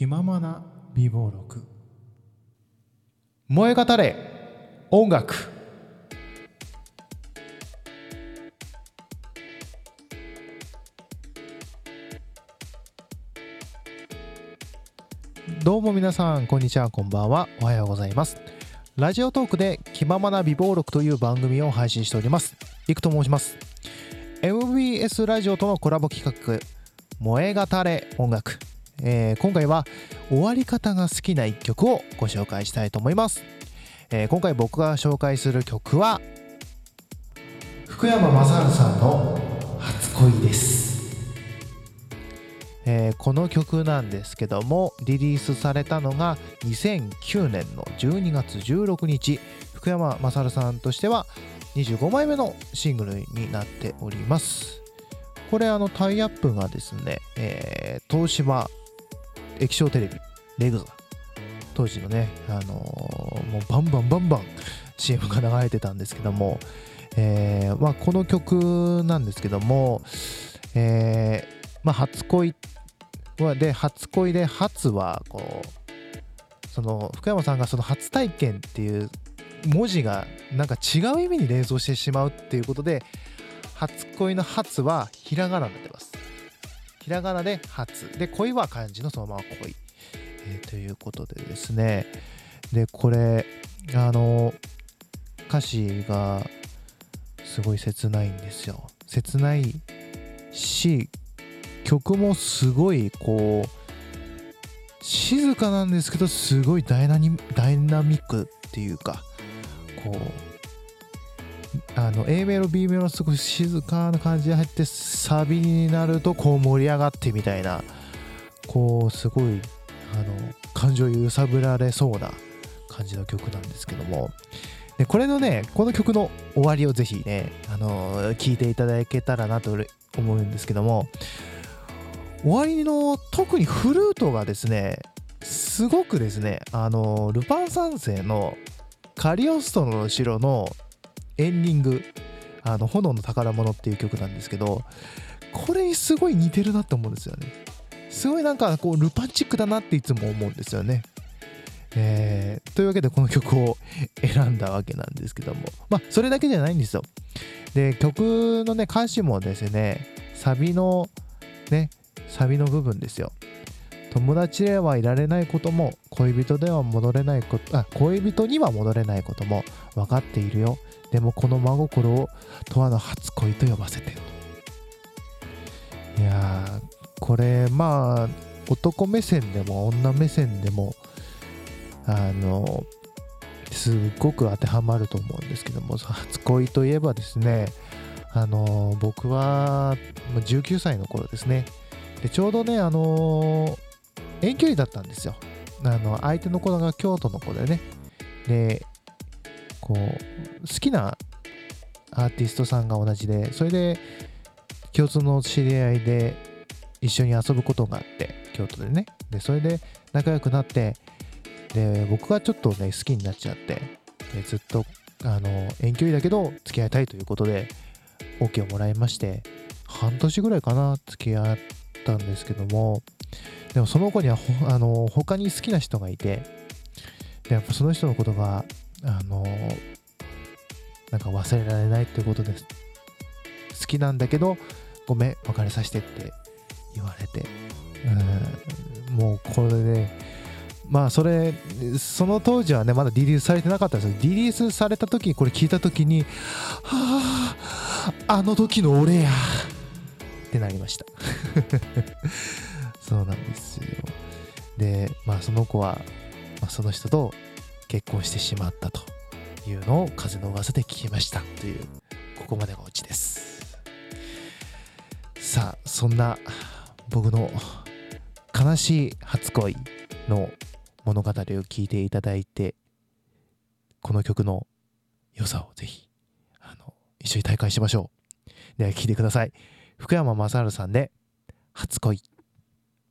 気ままな美貌録。燃え語れ音楽。どうも皆さんこんにちはこんばんは。おはようございます。ラジオトークで気ままな美貌録という番組を配信しております。いくと申します。MBS ラジオとのコラボ企画燃え語れ音楽、えー今回は終わり方が好きな一曲をご紹介したいと思います、えー今回僕が紹介する曲は福山雅治さんの初恋です、えーこの曲なんですけどもリリースされたのが2009年の12月16日福山雅治さんとしては25枚目のシングルになっております。これあのタイアップがですね、えー東芝液晶テレビレグザ。当時のね、あのーもうバンバンバンバン CM が流れてたんですけども、えーまあ、この曲なんですけども、えーまあ、初恋はで初恋で初はこうその福山さんがその初体験っていう文字がなんか違う意味に連想してしまうっていうことで初恋の初はひらがなになってます。ひらがなで初。で恋は漢字のそのまま恋、えーということでですね。でこれあの歌詞がすごい切ないんですよ。切ないし曲もすごいこう静かなんですけどすごいダイナニダイナミックっていうかこうあの A メロ B メロすごい静かな感じで入ってサビになるとこう盛り上がってみたいなこうすごいあの感情揺さぶられそうな感じの曲なんですけども。でこれのねこの曲の終わりをぜひねあの聞いていただけたらなと思うんですけども。終わりの特にフルートがですねすごくですねあのルパン三世のカリオストロの城のエンディング「あの炎の宝物」っていう曲なんですけどこれにすごい似てるなと思うんですよね。すごいなんかこうルパンチックだなっていつも思うんですよね。えーというわけでこの曲を選んだわけなんですけども。まあそれだけじゃないんですよ。で曲のね歌詞もですねサビのねサビの部分ですよ。友達ではいられないことも恋人では戻れないことあ恋人には戻れないことも分かっているよ。でもこの真心を永遠の初恋と呼ばせていやこれまあ男目線でも女目線でもあのすっごく当てはまると思うんですけども初恋といえばですねあの僕は19歳の頃ですね。でちょうどねあの遠距離だったんですよ。あの相手の子が京都の子でね。でこう好きなアーティストさんが同じでそれで共通の知り合いで一緒に遊ぶことがあって京都でね。でそれで仲良くなってで僕がちょっとね好きになっちゃってでずっとあの遠距離だけど付き合いたいということで OK をもらいまして半年ぐらいかな付き合ったんですけどもでもその子にはあの他に好きな人がいてでやっぱその人のことがあのなんか忘れられないってことです。好きなんだけどごめん別れさせてって言われて。うんもうこれでまあそれその当時はねまだリリースされてなかったんです。よリリースされた時にこれ聞いた時にはああの時の俺やってなりました。そうなんですよ。でまあその子は、まあ、その人と結婚してしまったというのを風の噂で聞きましたというここまでがオチです。さあそんな僕の悲しい初恋の物語を聞いていただいてこの曲の良さをぜひあの一緒に体感しましょう。では聴いてください。福山雅治さんで初恋。